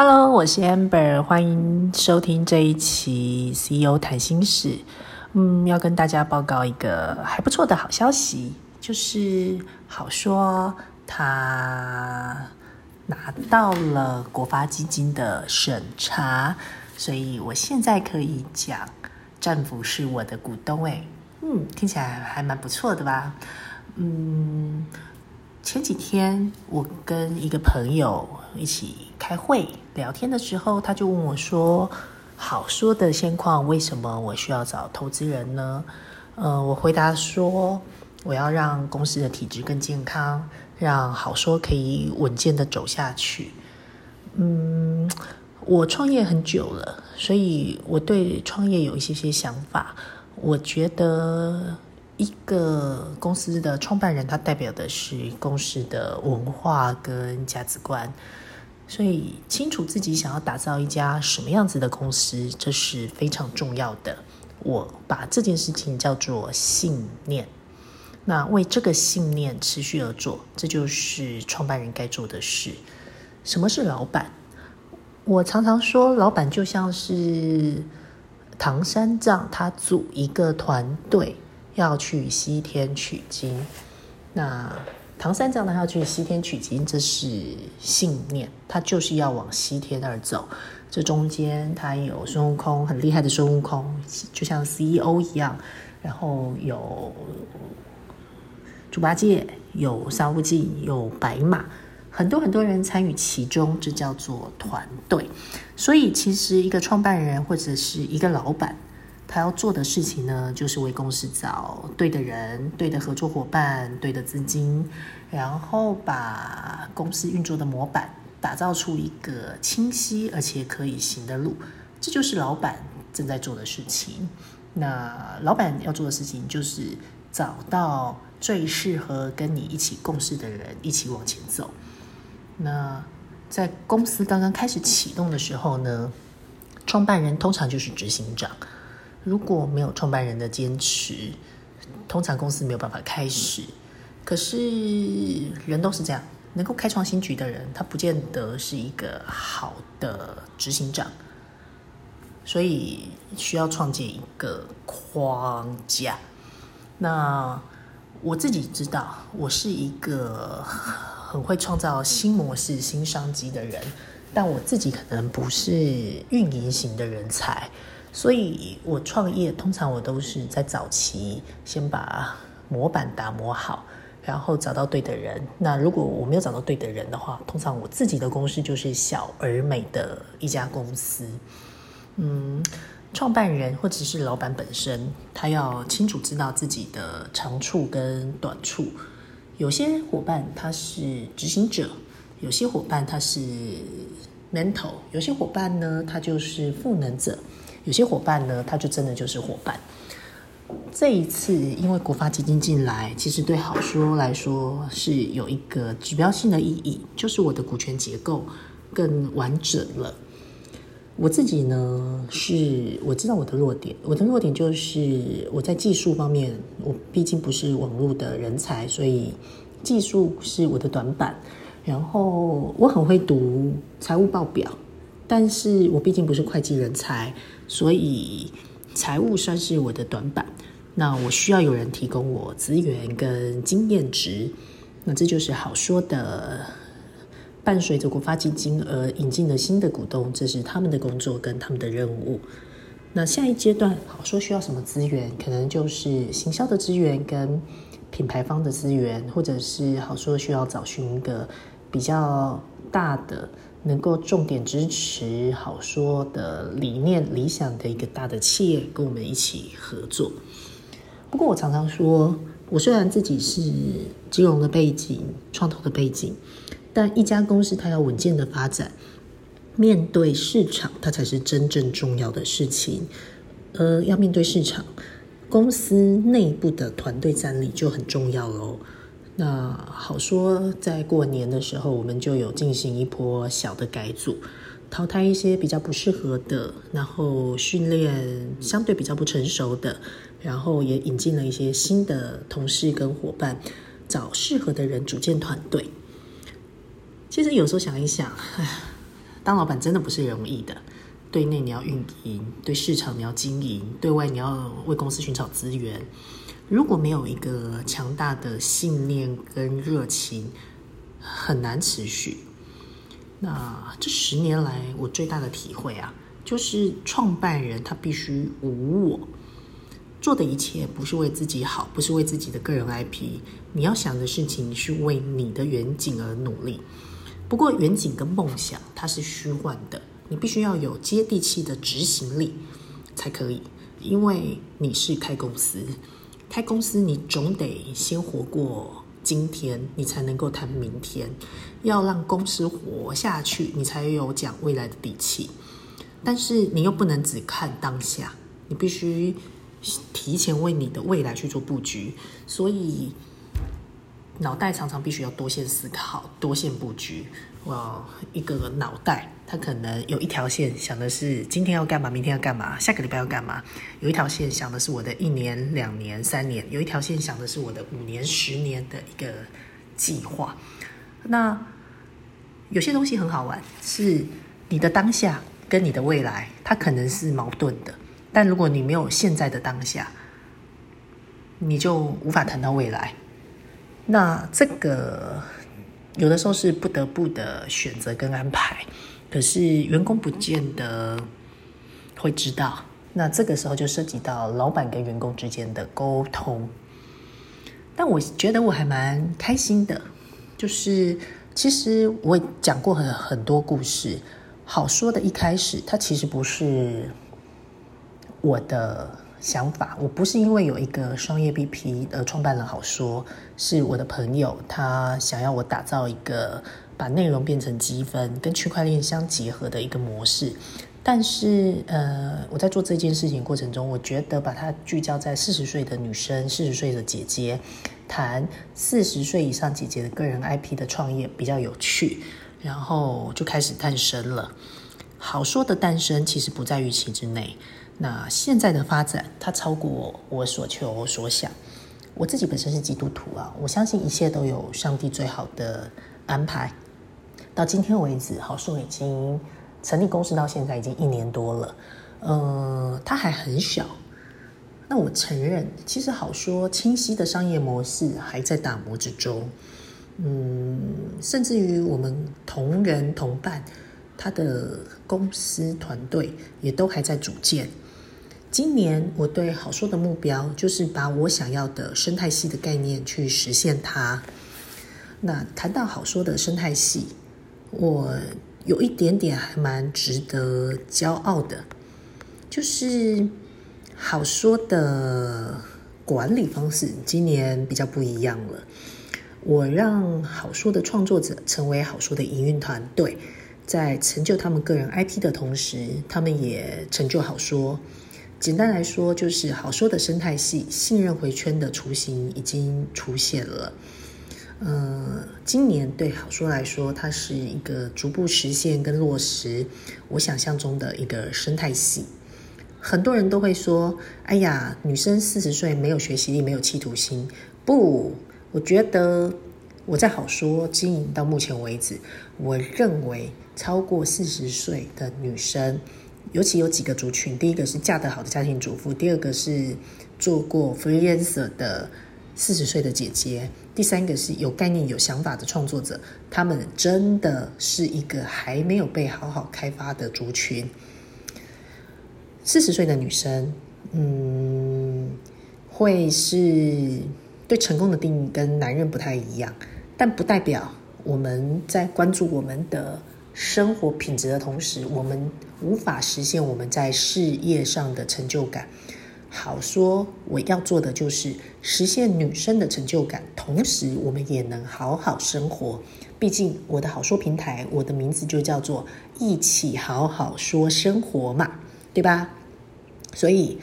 Hello，我是 Amber，欢迎收听这一期 CEO 谈心事。嗯，要跟大家报告一个还不错的好消息，就是好说他拿到了国发基金的审查，所以我现在可以讲政府是我的股东。诶，嗯，听起来还蛮不错的吧？嗯。前几天我跟一个朋友一起开会聊天的时候，他就问我说：“好说的现况，为什么我需要找投资人呢？”呃，我回答说：“我要让公司的体质更健康，让好说可以稳健的走下去。”嗯，我创业很久了，所以我对创业有一些些想法。我觉得。一个公司的创办人，他代表的是公司的文化跟价值观，所以清楚自己想要打造一家什么样子的公司，这是非常重要的。我把这件事情叫做信念，那为这个信念持续而做，这就是创办人该做的事。什么是老板？我常常说，老板就像是唐三藏，他组一个团队。要去西天取经，那唐三藏呢？要去西天取经，这是信念，他就是要往西天那儿走。这中间他有孙悟空，很厉害的孙悟空，就像 CEO 一样。然后有猪八戒，有沙悟净，有白马，很多很多人参与其中，这叫做团队。所以，其实一个创办人或者是一个老板。他要做的事情呢，就是为公司找对的人、对的合作伙伴、对的资金，然后把公司运作的模板打造出一个清晰而且可以行的路。这就是老板正在做的事情。那老板要做的事情就是找到最适合跟你一起共事的人，一起往前走。那在公司刚刚开始启动的时候呢，创办人通常就是执行长。如果没有创办人的坚持，通常公司没有办法开始。可是人都是这样，能够开创新局的人，他不见得是一个好的执行长。所以需要创建一个框架。那我自己知道，我是一个很会创造新模式、新商机的人，但我自己可能不是运营型的人才。所以，我创业通常我都是在早期先把模板打磨好，然后找到对的人。那如果我没有找到对的人的话，通常我自己的公司就是小而美的一家公司。嗯，创办人或者是老板本身，他要清楚知道自己的长处跟短处。有些伙伴他是执行者，有些伙伴他是 mentor，有些伙伴呢他就是赋能者。有些伙伴呢，他就真的就是伙伴。这一次，因为国发基金进来，其实对好说来说是有一个指标性的意义，就是我的股权结构更完整了。我自己呢，是我知道我的弱点，我的弱点就是我在技术方面，我毕竟不是网络的人才，所以技术是我的短板。然后我很会读财务报表。但是我毕竟不是会计人才，所以财务算是我的短板。那我需要有人提供我资源跟经验值。那这就是好说的，伴随着国发基金而引进了新的股东，这是他们的工作跟他们的任务。那下一阶段好说需要什么资源？可能就是行销的资源跟品牌方的资源，或者是好说需要找寻一个比较大的。能够重点支持好说的理念、理想的一个大的企业，跟我们一起合作。不过，我常常说，我虽然自己是金融的背景、创投的背景，但一家公司它要稳健的发展，面对市场，它才是真正重要的事情。呃，要面对市场，公司内部的团队战力就很重要喽。那好说，在过年的时候，我们就有进行一波小的改组，淘汰一些比较不适合的，然后训练相对比较不成熟的，然后也引进了一些新的同事跟伙伴，找适合的人组建团队。其实有时候想一想，唉。当老板真的不是容易的。对内你要运营，对市场你要经营，对外你要为公司寻找资源。如果没有一个强大的信念跟热情，很难持续。那这十年来，我最大的体会啊，就是创办人他必须无我，做的一切不是为自己好，不是为自己的个人 IP。你要想的事情是为你的远景而努力。不过远景跟梦想它是虚幻的。你必须要有接地气的执行力才可以，因为你是开公司，开公司你总得先活过今天，你才能够谈明天。要让公司活下去，你才有讲未来的底气。但是你又不能只看当下，你必须提前为你的未来去做布局。所以脑袋常常必须要多线思考，多线布局。哇，一个脑袋，他可能有一条线想的是今天要干嘛，明天要干嘛，下个礼拜要干嘛；有一条线想的是我的一年、两年、三年；有一条线想的是我的五年、十年的一个计划。那有些东西很好玩，是你的当下跟你的未来，它可能是矛盾的。但如果你没有现在的当下，你就无法谈到未来。那这个。有的时候是不得不的选择跟安排，可是员工不见得会知道。那这个时候就涉及到老板跟员工之间的沟通。但我觉得我还蛮开心的，就是其实我讲过很很多故事。好说的一开始，它其实不是我的。想法，我不是因为有一个商业 BP 而创办了好说，是我的朋友，他想要我打造一个把内容变成积分跟区块链相结合的一个模式。但是，呃，我在做这件事情过程中，我觉得把它聚焦在四十岁的女生、四十岁的姐姐，谈四十岁以上姐姐的个人 IP 的创业比较有趣，然后就开始诞生了。好说的诞生其实不在预期之内。那现在的发展，它超过我所求所想。我自己本身是基督徒啊，我相信一切都有上帝最好的安排。到今天为止，好说已经成立公司到现在已经一年多了，呃，它还很小。那我承认，其实好说清晰的商业模式还在打磨之中。嗯，甚至于我们同仁同伴，他的公司团队也都还在组建。今年我对好说的目标就是把我想要的生态系的概念去实现它。那谈到好说的生态系，我有一点点还蛮值得骄傲的，就是好说的管理方式今年比较不一样了。我让好说的创作者成为好说的营运团队，在成就他们个人 IP 的同时，他们也成就好说。简单来说，就是好说的生态系信任回圈的雏形已经出现了。呃，今年对好说来说，它是一个逐步实现跟落实我想象中的一个生态系。很多人都会说：“哎呀，女生四十岁没有学习力，没有企图心。”不，我觉得我在好说经营到目前为止，我认为超过四十岁的女生。尤其有几个族群，第一个是嫁得好的家庭主妇，第二个是做过 freelancer 的四十岁的姐姐，第三个是有概念、有想法的创作者。他们真的是一个还没有被好好开发的族群。四十岁的女生，嗯，会是对成功的定义跟男人不太一样，但不代表我们在关注我们的。生活品质的同时，我们无法实现我们在事业上的成就感。好说，我要做的就是实现女生的成就感，同时我们也能好好生活。毕竟我的好说平台，我的名字就叫做一起好好说生活嘛，对吧？所以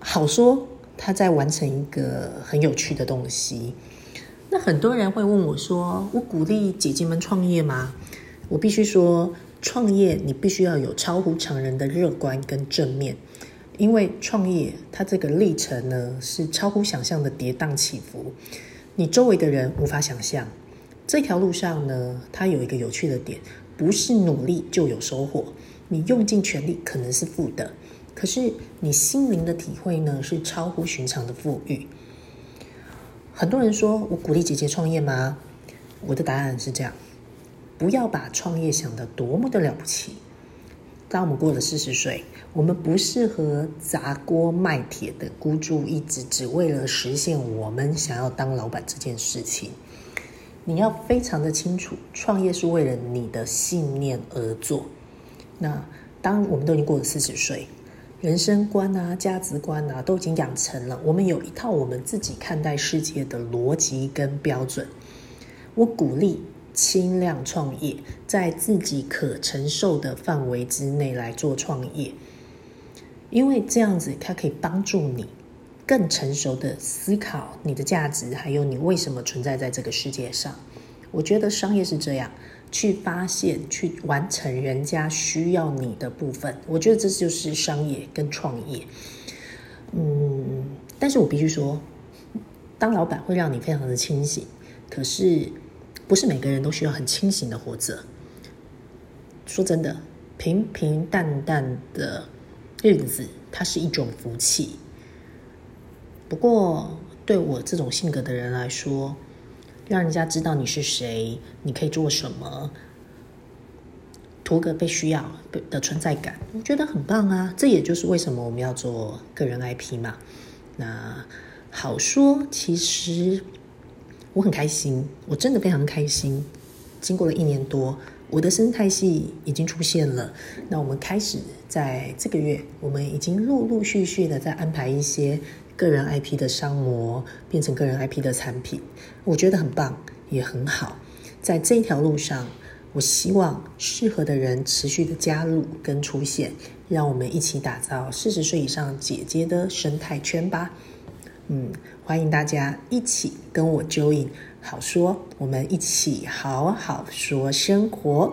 好说，他在完成一个很有趣的东西。那很多人会问我说：“我鼓励姐姐们创业吗？”我必须说，创业你必须要有超乎常人的乐观跟正面，因为创业它这个历程呢是超乎想象的跌宕起伏，你周围的人无法想象。这条路上呢，它有一个有趣的点，不是努力就有收获，你用尽全力可能是负的，可是你心灵的体会呢，是超乎寻常的富裕。很多人说我鼓励姐姐创业吗？我的答案是这样：不要把创业想得多么的了不起。当我们过了四十岁，我们不适合砸锅卖铁的孤注一掷，只为了实现我们想要当老板这件事情。你要非常的清楚，创业是为了你的信念而做。那当我们都已经过了四十岁，人生观啊、价值观啊都已经养成了，我们有一套我们自己看待世界的逻辑跟标准。我鼓励轻量创业，在自己可承受的范围之内来做创业，因为这样子它可以帮助你。更成熟的思考你的价值，还有你为什么存在在这个世界上。我觉得商业是这样，去发现、去完成人家需要你的部分。我觉得这就是商业跟创业。嗯，但是我必须说，当老板会让你非常的清醒，可是不是每个人都需要很清醒的活着。说真的，平平淡淡的日子，它是一种福气。不过，对我这种性格的人来说，让人家知道你是谁，你可以做什么，图个被需要的存在感，我觉得很棒啊！这也就是为什么我们要做个人 IP 嘛。那好说，其实我很开心，我真的非常开心。经过了一年多，我的生态系已经出现了。那我们开始在这个月，我们已经陆陆续续的在安排一些。个人 IP 的商模变成个人 IP 的产品，我觉得很棒，也很好。在这一条路上，我希望适合的人持续的加入跟出现，让我们一起打造四十岁以上姐姐的生态圈吧。嗯，欢迎大家一起跟我 join，好说，我们一起好好说生活。